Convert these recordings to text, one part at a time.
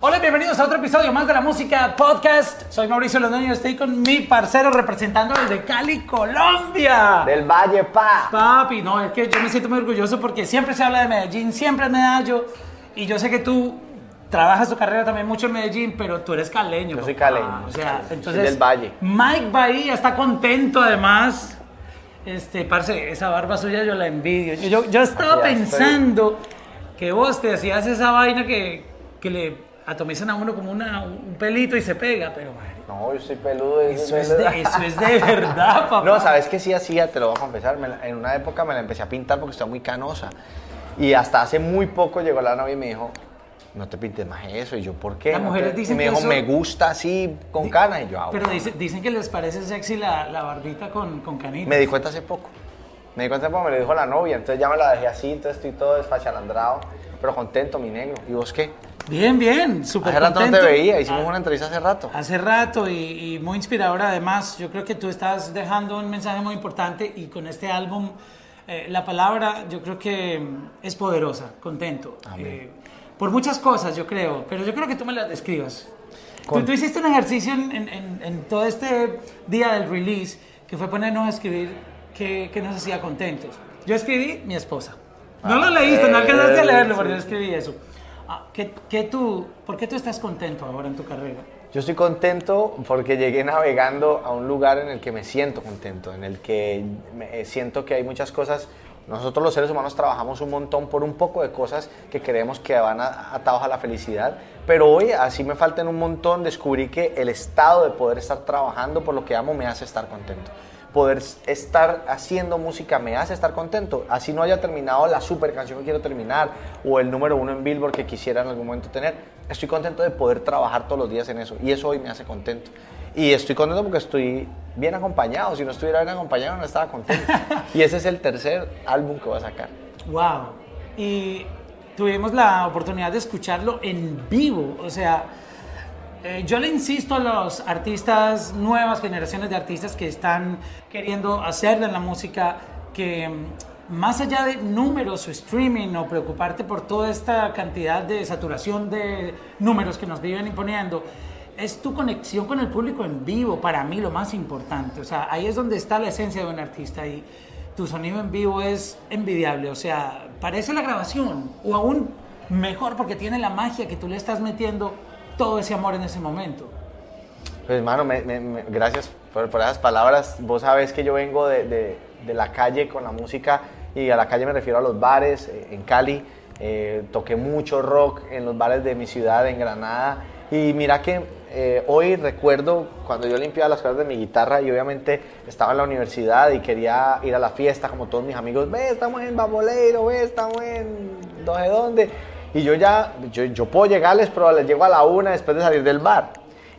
Hola, bienvenidos a otro episodio más de la música podcast. Soy Mauricio Londoño y estoy con mi parcero representando desde Cali, Colombia. Del Valle, pa. Papi, no, es que yo me siento muy orgulloso porque siempre se habla de Medellín, siempre es medallo. Y yo sé que tú trabajas tu carrera también mucho en Medellín, pero tú eres caleño. Yo soy caleño. O sea, Soy entonces. del Valle. Mike Bahía está contento además. Este, parce, esa barba suya yo la envidio. Yo, yo, estaba estoy. pensando que vos te hacías esa vaina que, que le atomizan a uno como una, un pelito y se pega, pero madre, No, yo soy peludo. eso es, de, eso es de verdad, papá. No, sabes que sí hacía, te lo voy a confesar. la- en una época me la empecé a pintar porque estaba muy canosa. Y hasta hace muy poco llegó la novia y me dijo, no te pintes más eso. Y yo, ¿por qué? Las No mujeres te-" dicen y me que dijo, eso- me gusta así con canas. Y yo, ah, Pero bueno. dice- dicen que les parece sexy la, la barbita con, con canitas. Me di cuenta hace poco. Me di cuenta poco, me lo dijo la novia. Entonces ya me la dejé así, entonces estoy todo desfachalandrado. Pero contento, mi negro. ¿Y vos qué? Bien, bien, súper Hace rato no te veía, hicimos Ah, una entrevista hace rato. Hace rato y, y muy inspiradora además. Yo creo que tú estás dejando un mensaje muy importante y con este álbum eh, la palabra yo creo que es poderosa, contento. Amén. Eh, por muchas cosas yo creo, pero yo creo que tú me las describas. Tú, tú hiciste un ejercicio en, en- en- en todo este día del release que fue ponernos a escribir qué, qué nos hacía contentos. Yo escribí mi esposa. No lo Ah, leíste, no alcanzaste a eh, leerlo, pero yo escribí eso. Ah, ¿qué, qué tú, ¿Por qué tú estás contento ahora en tu carrera? Yo estoy contento porque llegué navegando a un lugar en el que me siento contento, en el que me- eh, siento que hay muchas cosas. Nosotros los seres humanos trabajamos un montón por un poco de cosas que creemos que van atados a la felicidad, pero hoy, así me faltan un montón, descubrí que el estado de poder estar trabajando por lo que amo me hace estar contento. Poder estar haciendo música me hace estar contento. Así no haya terminado la super canción que quiero terminar o el número uno en Billboard que quisiera en algún momento tener. Estoy contento de poder trabajar todos los días en eso y eso hoy me hace contento. Y estoy contento porque estoy bien acompañado. Si no estuviera bien acompañado no estaba contento. Y ese es el tercer álbum que voy a sacar. Wow. Y tuvimos la oportunidad de escucharlo en vivo. O sea, eh, yo le insisto a los artistas, nuevas generaciones de artistas que están queriendo hacerlo en la música, que mm, más allá de números o streaming o preocuparte por toda esta cantidad de saturación de números que nos viven imponiendo, es tu conexión con el público en vivo, para mí lo más importante. O sea, ahí es donde está la esencia de un artista y tu sonido en vivo es envidiable. O sea, parece la grabación o aún mejor porque tiene la magia que tú le estás metiendo todo ese amor en ese momento. Pues hermano, gracias por, por esas palabras. Vos sabés que yo vengo de, de- de la calle con la música y a la calle me refiero a los bares eh, en Cali. Eh, toqué mucho rock en los bares de mi ciudad, en Granada. Y mira que eh, hoy recuerdo cuando yo limpiaba las cosas de mi guitarra y obviamente estaba en la universidad y quería ir a la fiesta como todos mis amigos. Ve, estamos en Baboleiro, ve, estamos en no sé dónde. Y yo ya, yo, yo puedo llegarles, pero les llego a la una después de salir del bar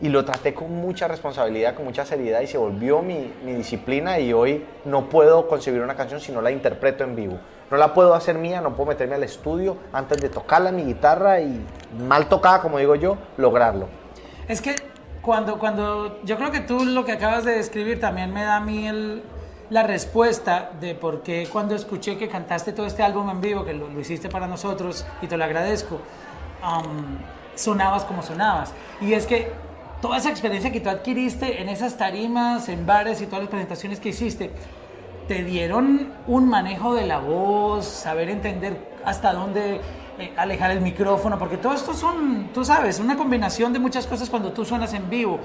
y lo traté con mucha responsabilidad, con mucha seriedad y se volvió mi, mi disciplina y hoy no puedo concebir una canción si no la interpreto en vivo. No la puedo hacer mía, no puedo meterme al estudio antes de tocarla en mi guitarra y mal tocada, como digo yo, lograrlo. Es que cuando, cuando yo creo que tú lo que acabas de describir también me da a mí el- la respuesta de por qué cuando escuché que cantaste todo este álbum en vivo, que lo, hiciste para nosotros y te lo agradezco, sonabas como sonabas. Y es que toda esa experiencia que tú adquiriste en esas tarimas, en bares y todas las presentaciones que hiciste, te dieron un manejo de la voz, saber entender hasta dónde eh, alejar el micrófono, porque todo esto son, tú sabes, una combinación de muchas cosas cuando tú suenas en vivo.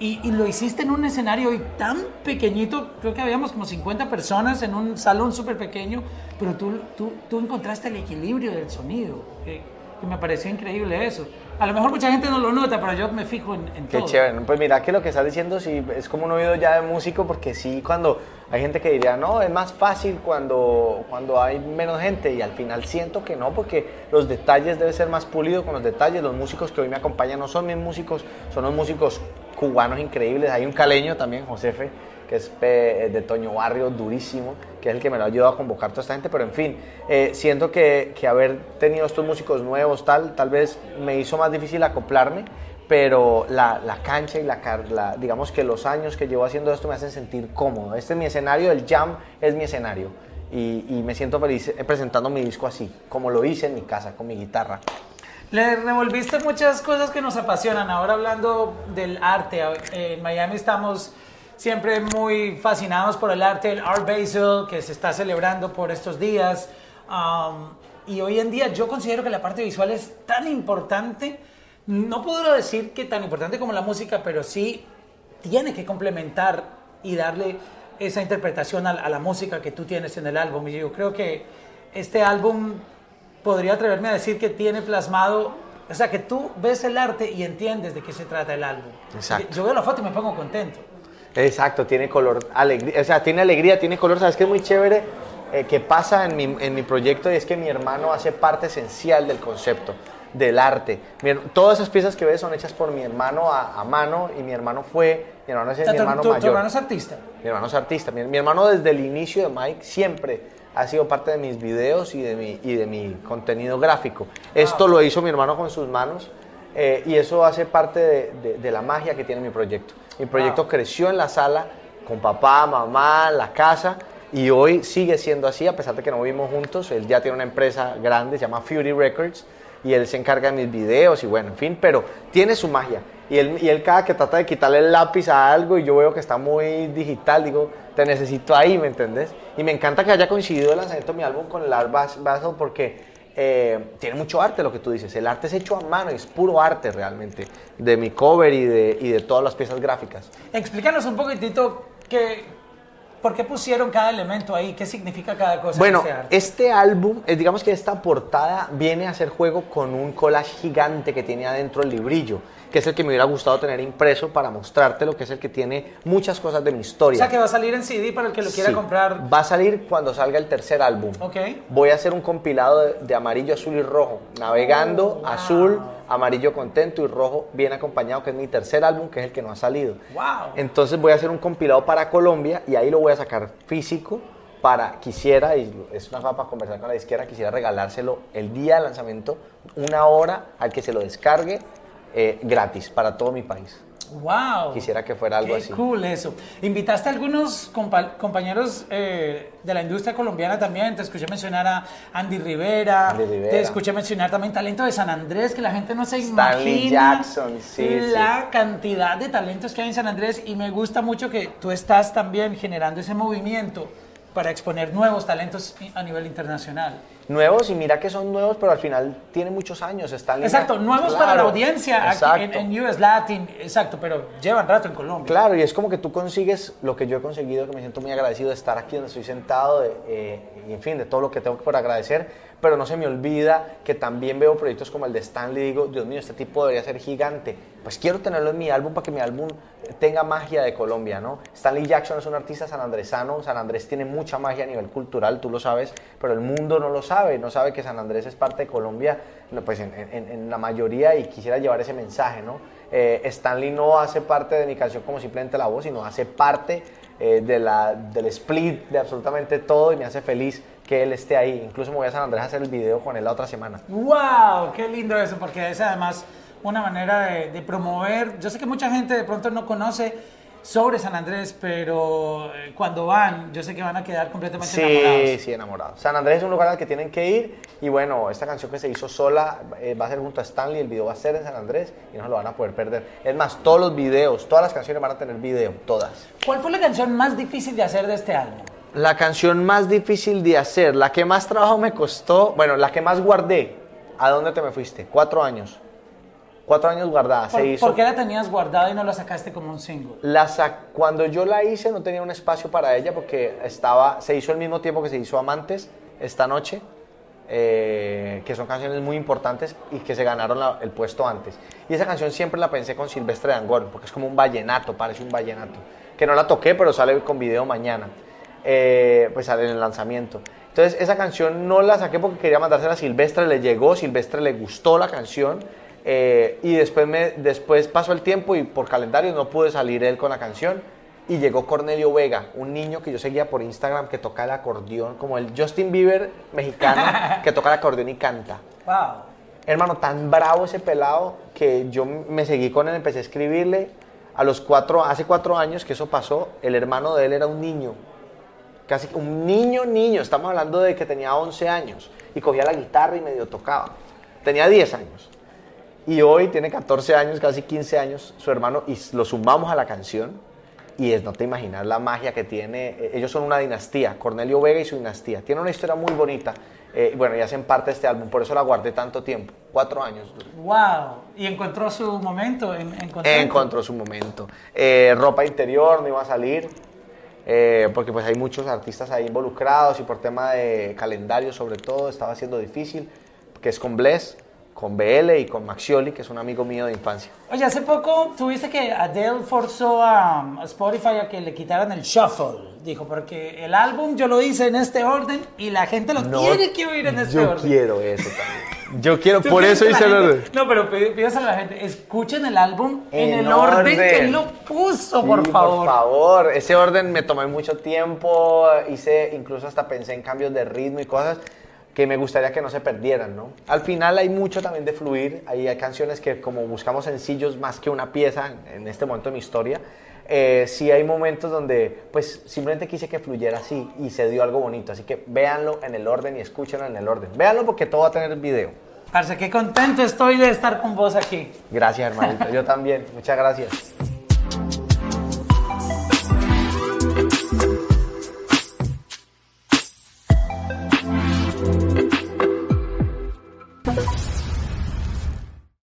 Y, y lo hiciste en un escenario hoy tan pequeñito, creo que habíamos como 50 personas en un salón súper pequeño, pero tú, tú, tú encontraste el equilibrio del sonido, eh, que me pareció increíble eso. A lo mejor mucha gente no lo nota, pero yo me fijo en, en Qué todo. chévere. Pues mira que lo que estás diciendo sí es como un oído ya de músico, porque sí, cuando hay gente que diría, no, es más fácil cuando, cuando hay menos gente, y al final siento que no, porque los detalles deben ser más pulidos con los detalles. Los músicos que hoy me acompañan no son mis músicos, son los músicos cubanos increíbles. Hay un caleño también, Josefe, que es eh, de Toño Barrio, durísimo, que es el que me lo ha ayudado a convocar toda esta gente, pero en fin, eh, siento que, que haber tenido estos músicos nuevos, tal, tal vez me hizo más difícil acoplarme, pero la, la cancha y la, la- digamos que los años que llevo haciendo esto me hacen sentir cómodo. Este es mi escenario, el jam es mi escenario. Y, y me siento feliz eh, presentando mi disco así, como lo hice en mi casa, con mi guitarra. Le revolviste muchas cosas que nos apasionan. Ahora hablando del arte, en Miami estamos siempre muy fascinados por el arte, el Art Basel, que se está celebrando por estos días. Um, y hoy en día yo considero que la parte visual es tan importante, no puedo decir que tan importante como la música, pero sí tiene que complementar y darle esa interpretación a, a la música que tú tienes en el álbum. Y yo creo que este álbum podría atreverme a decir que tiene plasmado, o sea, que tú ves el arte y entiendes de qué se trata el álbum. Exacto. Yo veo la foto y me pongo contento. Exacto, tiene color, alegría, o sea, tiene alegría, tiene color, ¿sabes qué es muy chévere? Eh, que pasa en mi, en mi proyecto y es que mi hermano hace parte esencial del concepto, del arte. Mi todas esas piezas que ves son hechas por mi hermano a, a mano y mi hermano fue, mi hermano es mi tu- hermano tu, tu mayor. hermano es artista. Mi hermano es artista. Mi, mi hermano desde el inicio de Mike siempre ha sido parte de mis videos y de mi, y de mi contenido gráfico. Esto lo hizo mi hermano con sus manos eh, y eso hace parte de, de- de la magia que tiene mi proyecto. Mi proyecto Wow. creció en la sala con papá, mamá, la casa y hoy sigue siendo así a pesar de que no vivimos juntos. Él ya tiene una empresa grande, se llama Fury Records y él se encarga de mis videos y bueno, en fin, pero tiene su magia. Y él, y él cada que trata de quitarle el lápiz a algo y yo veo que está muy digital, digo, te necesito ahí, ¿me entendés? Y me encanta que haya coincidido el lanzamiento de mi álbum con el Art Bas- Basel porque eh, tiene mucho arte lo que tú dices. El arte es hecho a mano, es puro arte realmente, de mi cover y de, y de todas las piezas gráficas. Explícanos un poquitito que, por qué pusieron cada elemento ahí, qué significa cada cosa. en Bueno, este álbum, eh, digamos que esta portada viene a hacer juego con un collage gigante que tiene adentro el librillo, que es el que me hubiera gustado tener impreso para mostrarte lo que es el que tiene muchas cosas de mi o historia. sea, que va a salir en CD para el que lo quiera Sí. comprar. Va a salir cuando salga el tercer álbum. Ok. Voy a hacer un compilado de, de amarillo, azul y rojo. Navegando, Oh, wow. azul, amarillo contento y rojo bien acompañado, que es mi tercer álbum, que es el que no ha salido. Wow. Entonces voy a hacer un compilado para Colombia y ahí lo voy a sacar físico para, quisiera, y es una cosa para conversar con la izquierda, quisiera regalárselo el día de lanzamiento, una hora al que se lo descargue eh, gratis para todo mi país. Wow. Quisiera que fuera algo Qué así. cool eso. Invitaste a algunos compa- compañeros eh, de la industria colombiana también. Te escuché mencionar a Andy Rivera. Andy Rivera. Te escuché mencionar también talento de San Andrés, que la gente no se Stanley imagina Jackson, sí, la cantidad de talentos que hay en San Andrés. Y me gusta mucho que tú estás también generando ese movimiento para exponer nuevos talentos a nivel internacional. Nuevos, y mira que son nuevos, pero al final tienen muchos años. Están Exacto, nuevos para la Claro, audiencia aquí en, en US Latin, exacto, pero llevan rato en Colombia. Claro, y es como que tú consigues lo que yo he conseguido, que me siento muy agradecido de estar aquí donde estoy sentado, de, eh, y en fin, de todo lo que tengo por agradecer, pero no se me olvida que también veo proyectos como el de Stanley y digo, Dios mío, este tipo debería ser gigante. Pues quiero tenerlo en mi álbum para que mi álbum tenga magia de Colombia, ¿no? Stanley Jackson es un artista sanandresano, San Andrés tiene mucha magia a nivel cultural, tú lo sabes, pero el mundo no lo sabe, no sabe que San Andrés es parte de Colombia, pues en, la mayoría, y quisiera llevar ese mensaje, ¿no? Eh, Stanley no hace parte de mi canción como simplemente la voz, sino hace parte eh, de la, del split de absolutamente todo y me hace feliz que él esté ahí. Incluso me voy a San Andrés a hacer el video con él la otra semana. ¡Wow! ¡Qué lindo eso! Porque es además una manera de promover. Yo sé que mucha gente de pronto no conoce sobre San Andrés, pero eh, cuando van, yo sé que van a quedar completamente Sí, enamorados. sí, enamorado. San Andrés es un lugar al que tienen que ir y bueno, esta canción que se hizo sola eh, va a ser junto a Stanley, el video va a ser en San Andrés y no se lo van a poder perder. Es más, todos los videos, todas las canciones van a tener video, todas. ¿Cuál fue la canción más difícil de hacer de este álbum? La canción más difícil de hacer, la que más trabajo me costó, bueno, la que más guardé. ¿A dónde te me fuiste? Cuatro años. Cuatro años guardada. ¿Por, Se hizo. por qué la tenías guardada y no la sacaste como un single? La sac- cuando yo la hice no tenía un espacio para ella porque estaba, se hizo al mismo tiempo que se hizo Amantes esta noche, eh, que son canciones muy importantes y que se ganaron la- el puesto antes. Y esa canción siempre la pensé con Silvestre Dangond porque es como un vallenato, parece un vallenato. Que no la toqué, pero sale con video mañana. Eh, pues sale en el lanzamiento. Entonces esa canción no la saqué porque quería mandársela a Silvestre, le llegó, Silvestre le gustó la canción eh, y después, me, después pasó el tiempo y por calendario no pude salir él con la canción y llegó Cornelio Vega, un niño que yo seguía por Instagram que toca el acordeón, como el Justin Bieber mexicano que toca el acordeón y canta. ¡Wow! Hermano, tan bravo ese pelado que yo me seguí con él, empecé a escribirle. A los cuatro, hace cuatro años que eso pasó, el hermano de él era un niño. Casi un niño, niño. Estamos hablando de que tenía 11 años y cogía la guitarra y medio tocaba. Tenía 10 años. Y hoy tiene 14 años, casi 15 años, su hermano, y lo sumamos a la canción. Y es, no te imaginas la magia que tiene. Eh, Ellos son una dinastía, Cornelio Vega y su dinastía. Tiene una historia muy bonita. Eh, bueno, y hacen parte de este álbum, por eso la guardé tanto tiempo. Cuatro años. ¡Wow! Y encontró su momento. En, encontró, encontró su momento. Eh, ropa interior no iba a salir. Eh, porque pues hay muchos artistas ahí involucrados y por tema de calendario sobre todo estaba siendo difícil, que es con Bless, con BL y con Maxioli, que es un amigo mío de infancia. Oye, hace poco tuviste que Adele forzó a, a Spotify a que le quitaran el shuffle, dijo, porque el álbum yo lo hice en este orden y la gente lo tiene que oír en este yo orden. quiero eso también. Yo quiero, ¿Tú por eso hice el orden. No, pero pídeselo a la gente, escuchen el álbum en, En el orden, orden. que él lo puso, Sí, por favor. Por favor, ese orden me tomé mucho tiempo, hice, incluso hasta pensé en cambios de ritmo y cosas que me gustaría que no se perdieran, ¿no? Al final hay mucho también de fluir, ahí hay canciones que como buscamos sencillos más que una pieza en este momento de mi historia, eh, sí hay momentos donde pues simplemente quise que fluyera así y se dio algo bonito, así que véanlo en el orden y escúchenlo en el orden. Véanlo porque todo va a tener video. Parce, qué contento estoy de estar con vos aquí. Gracias, hermanito. Yo también. Muchas gracias.